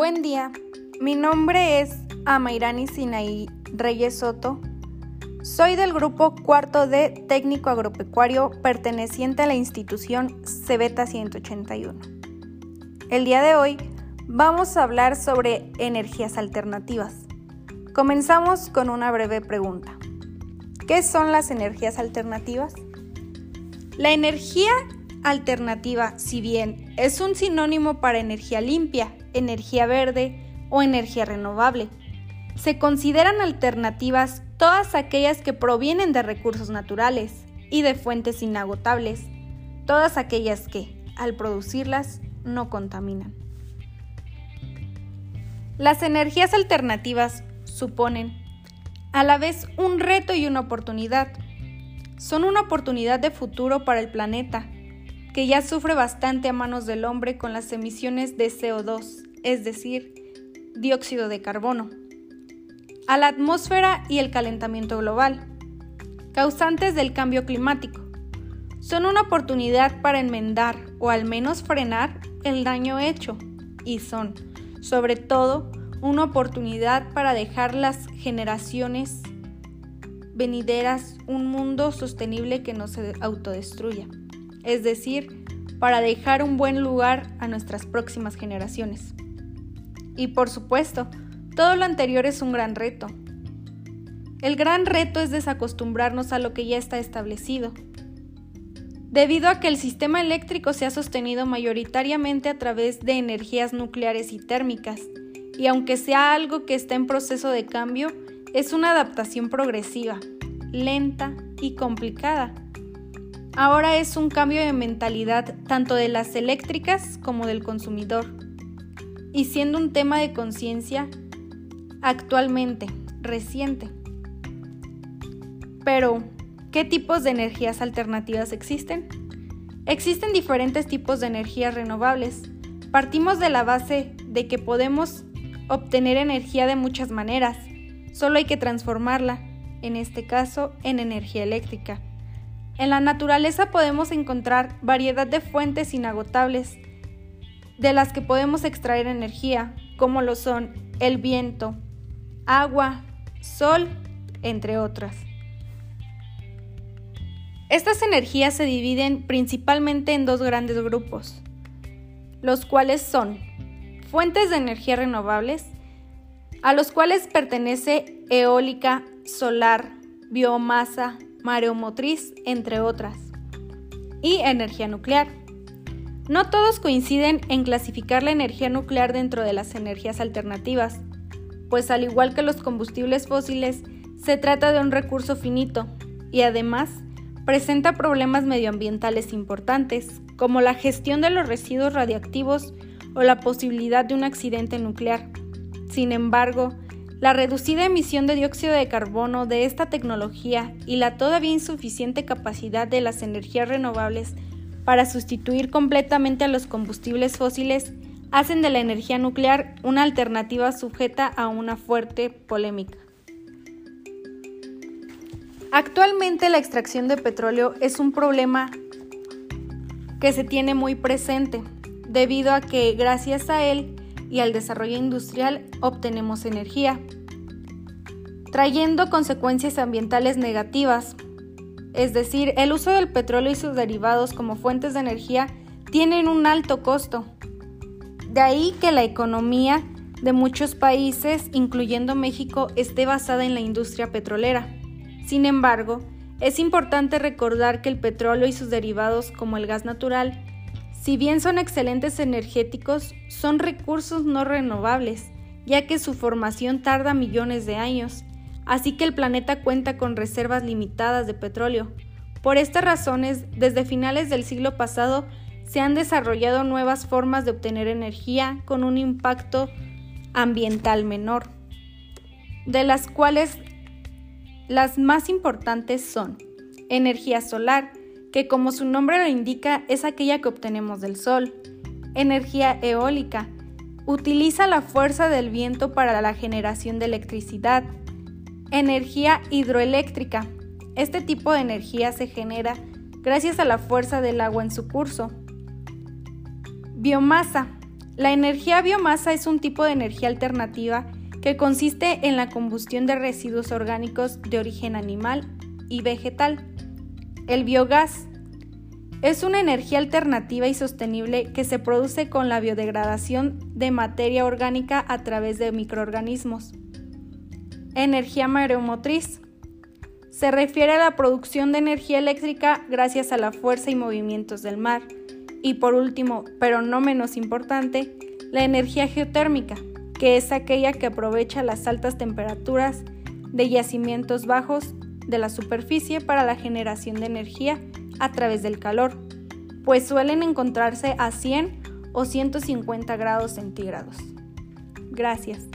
Buen día, mi nombre es Amairani Sinaí Reyes Soto. Soy del grupo cuarto de técnico agropecuario perteneciente a la institución Cebeta 181. El día de hoy vamos a hablar sobre energías alternativas. Comenzamos con una breve pregunta. ¿Qué son las energías alternativas? La energía alternativa, si bien es un sinónimo para energía limpia, energía verde o energía renovable, se consideran alternativas todas aquellas que provienen de recursos naturales y de fuentes inagotables, todas aquellas que, al producirlas, no contaminan. Las energías alternativas suponen a la vez un reto y una oportunidad. Son una oportunidad de futuro para el planeta, que ya sufre bastante a manos del hombre con las emisiones de CO2, es decir, dióxido de carbono, a la atmósfera y el calentamiento global, causantes del cambio climático. Son una oportunidad para enmendar o al menos frenar el daño hecho y son, sobre todo, una oportunidad para dejar las generaciones venideras un mundo sostenible que no se autodestruya es decir, para dejar un buen lugar a nuestras próximas generaciones. Y por supuesto, todo lo anterior es un gran reto. El gran reto es desacostumbrarnos a lo que ya está establecido. Debido a que el sistema eléctrico se ha sostenido mayoritariamente a través de energías nucleares y térmicas, y aunque sea algo que está en proceso de cambio, es una adaptación progresiva, lenta y complicada Ahora es un cambio de mentalidad tanto de las eléctricas como del consumidor. Y siendo un tema de conciencia actualmente, reciente. Pero, ¿qué tipos de energías alternativas existen? Existen diferentes tipos de energías renovables. Partimos de la base de que podemos obtener energía de muchas maneras, solo hay que transformarla, en este caso, en energía eléctrica. En la naturaleza podemos encontrar variedad de fuentes inagotables de las que podemos extraer energía, como lo son el viento, agua, sol, entre otras. Estas energías se dividen principalmente en dos grandes grupos, los cuales son fuentes de energía renovables, a los cuales pertenece eólica, solar, biomasa, mareomotriz, entre otras, y energía nuclear. No todos coinciden en clasificar la energía nuclear dentro de las energías alternativas, pues al igual que los combustibles fósiles, se trata de un recurso finito y además presenta problemas medioambientales importantes, como la gestión de los residuos radiactivos o la posibilidad de un accidente nuclear. Sin embargo, la reducida emisión de dióxido de carbono de esta tecnología y la todavía insuficiente capacidad de las energías renovables para sustituir completamente a los combustibles fósiles hacen de la energía nuclear una alternativa sujeta a una fuerte polémica. Actualmente la extracción de petróleo es un problema que se tiene muy presente, debido a que gracias a él y al desarrollo industrial obtenemos energía, trayendo consecuencias ambientales negativas. Es decir, el uso del petróleo y sus derivados como fuentes de energía tienen un alto costo. De ahí que la economía de muchos países, incluyendo México, esté basada en la industria petrolera. Sin embargo, es importante recordar que el petróleo y sus derivados como el gas natural si bien son excelentes energéticos, son recursos no renovables, ya que su formación tarda millones de años, así que el planeta cuenta con reservas limitadas de petróleo. Por estas razones, desde finales del siglo pasado, se han desarrollado nuevas formas de obtener energía con un impacto ambiental menor, de las cuales las más importantes son energía solar, que como su nombre lo indica es aquella que obtenemos del sol. Energía eólica. Utiliza la fuerza del viento para la generación de electricidad. Energía hidroeléctrica. Este tipo de energía se genera gracias a la fuerza del agua en su curso. Biomasa. La energía biomasa es un tipo de energía alternativa que consiste en la combustión de residuos orgánicos de origen animal y vegetal. El biogás es una energía alternativa y sostenible que se produce con la biodegradación de materia orgánica a través de microorganismos. Energía mareomotriz. Se refiere a la producción de energía eléctrica gracias a la fuerza y movimientos del mar. Y por último, pero no menos importante, la energía geotérmica, que es aquella que aprovecha las altas temperaturas de yacimientos bajos de la superficie para la generación de energía a través del calor, pues suelen encontrarse a 100 o 150 grados centígrados. Gracias.